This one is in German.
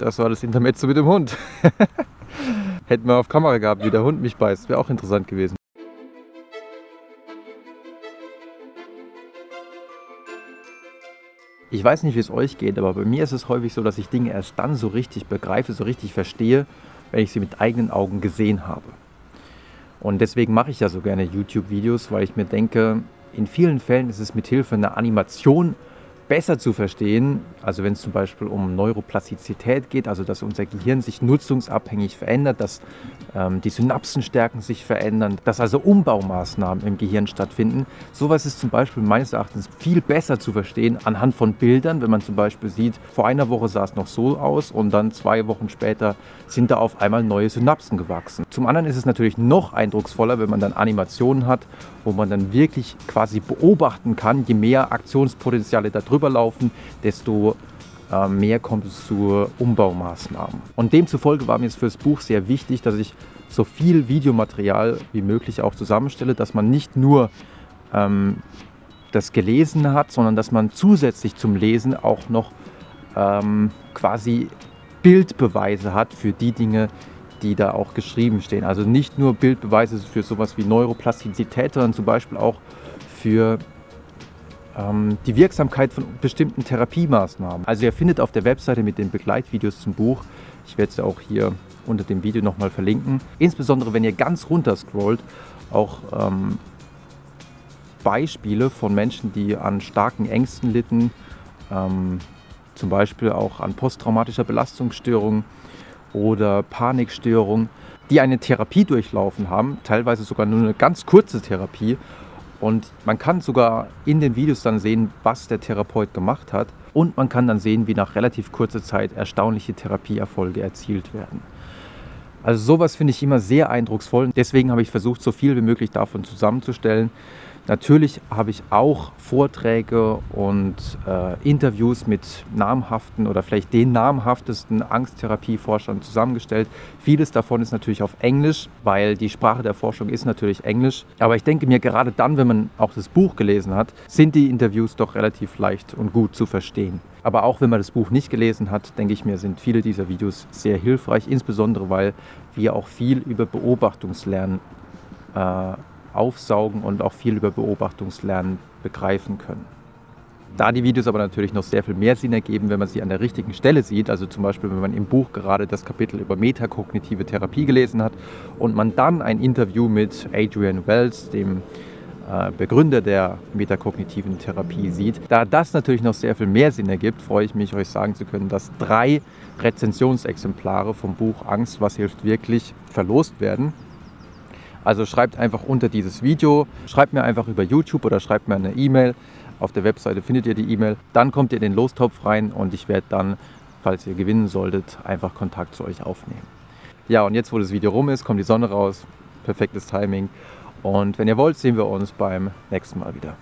Das war das Intermezzo mit dem Hund. Hätten wir auf Kamera gehabt, wie der Hund mich beißt. Wäre auch interessant gewesen. Ich weiß nicht, wie es euch geht, aber bei mir ist es häufig so, dass ich Dinge erst dann so richtig begreife, so richtig verstehe, wenn ich sie mit eigenen Augen gesehen habe. Und deswegen mache ich ja so gerne YouTube-Videos, weil ich mir denke, in vielen Fällen ist es mit Hilfe einer Animation besser zu verstehen, also wenn es zum Beispiel um Neuroplastizität geht, also dass unser Gehirn sich nutzungsabhängig verändert, dass ähm, die Synapsenstärken sich verändern, dass also Umbaumaßnahmen im Gehirn stattfinden. Sowas ist zum Beispiel meines Erachtens viel besser zu verstehen anhand von Bildern, wenn man zum Beispiel sieht, vor einer Woche sah es noch so aus und dann zwei Wochen später sind da auf einmal neue Synapsen gewachsen. Zum anderen ist es natürlich noch eindrucksvoller, wenn man dann Animationen hat, wo man dann wirklich quasi beobachten kann, je mehr Aktionspotenziale da drüber laufen, desto äh, mehr kommt es zu Umbaumaßnahmen. Und demzufolge war mir es fürs Buch sehr wichtig, dass ich so viel Videomaterial wie möglich auch zusammenstelle, dass man nicht nur ähm, das gelesen hat, sondern dass man zusätzlich zum Lesen auch noch ähm, quasi Bildbeweise hat für die Dinge, die da auch geschrieben stehen. Also nicht nur Bildbeweise für sowas wie Neuroplastizität, sondern zum Beispiel auch für ähm, die Wirksamkeit von bestimmten Therapiemaßnahmen. Also ihr findet auf der Webseite mit den Begleitvideos zum Buch, ich werde es auch hier unter dem Video nochmal verlinken, insbesondere wenn ihr ganz runter scrollt, auch ähm, Beispiele von Menschen, die an starken Ängsten litten, ähm, zum Beispiel auch an posttraumatischer Belastungsstörung oder Panikstörung, die eine Therapie durchlaufen haben, teilweise sogar nur eine ganz kurze Therapie und man kann sogar in den Videos dann sehen, was der Therapeut gemacht hat. Und man kann dann sehen, wie nach relativ kurzer Zeit erstaunliche Therapieerfolge erzielt werden. Also sowas finde ich immer sehr eindrucksvoll. Deswegen habe ich versucht, so viel wie möglich davon zusammenzustellen. Natürlich habe ich auch Vorträge und äh, Interviews mit namhaften oder vielleicht den namhaftesten Angsttherapieforschern zusammengestellt. Vieles davon ist natürlich auf Englisch, weil die Sprache der Forschung ist natürlich Englisch. Aber ich denke mir, gerade dann, wenn man auch das Buch gelesen hat, sind die Interviews doch relativ leicht und gut zu verstehen. Aber auch wenn man das Buch nicht gelesen hat, denke ich mir, sind viele dieser Videos sehr hilfreich, insbesondere weil wir auch viel über Beobachtungslernen äh, aufsaugen und auch viel über Beobachtungslernen begreifen können. Da die Videos aber natürlich noch sehr viel mehr Sinn ergeben, wenn man sie an der richtigen Stelle sieht, also zum Beispiel, wenn man im Buch gerade das Kapitel über metakognitive Therapie gelesen hat und man dann ein Interview mit Adrian Wells, dem äh, Begründer der metakognitiven Therapie sieht. Da das natürlich noch sehr viel mehr Sinn ergibt, freue ich mich, euch sagen zu können, dass drei Rezensionsexemplare vom Buch Angst, was hilft wirklich verlost werden. Also schreibt einfach unter dieses Video, schreibt mir einfach über YouTube oder schreibt mir eine E-Mail. Auf der Webseite findet ihr die E-Mail. Dann kommt ihr in den Lostopf rein und ich werde dann, falls ihr gewinnen solltet, einfach Kontakt zu euch aufnehmen. Ja, und jetzt, wo das Video rum ist, kommt die Sonne raus. Perfektes Timing. Und wenn ihr wollt, sehen wir uns beim nächsten Mal wieder.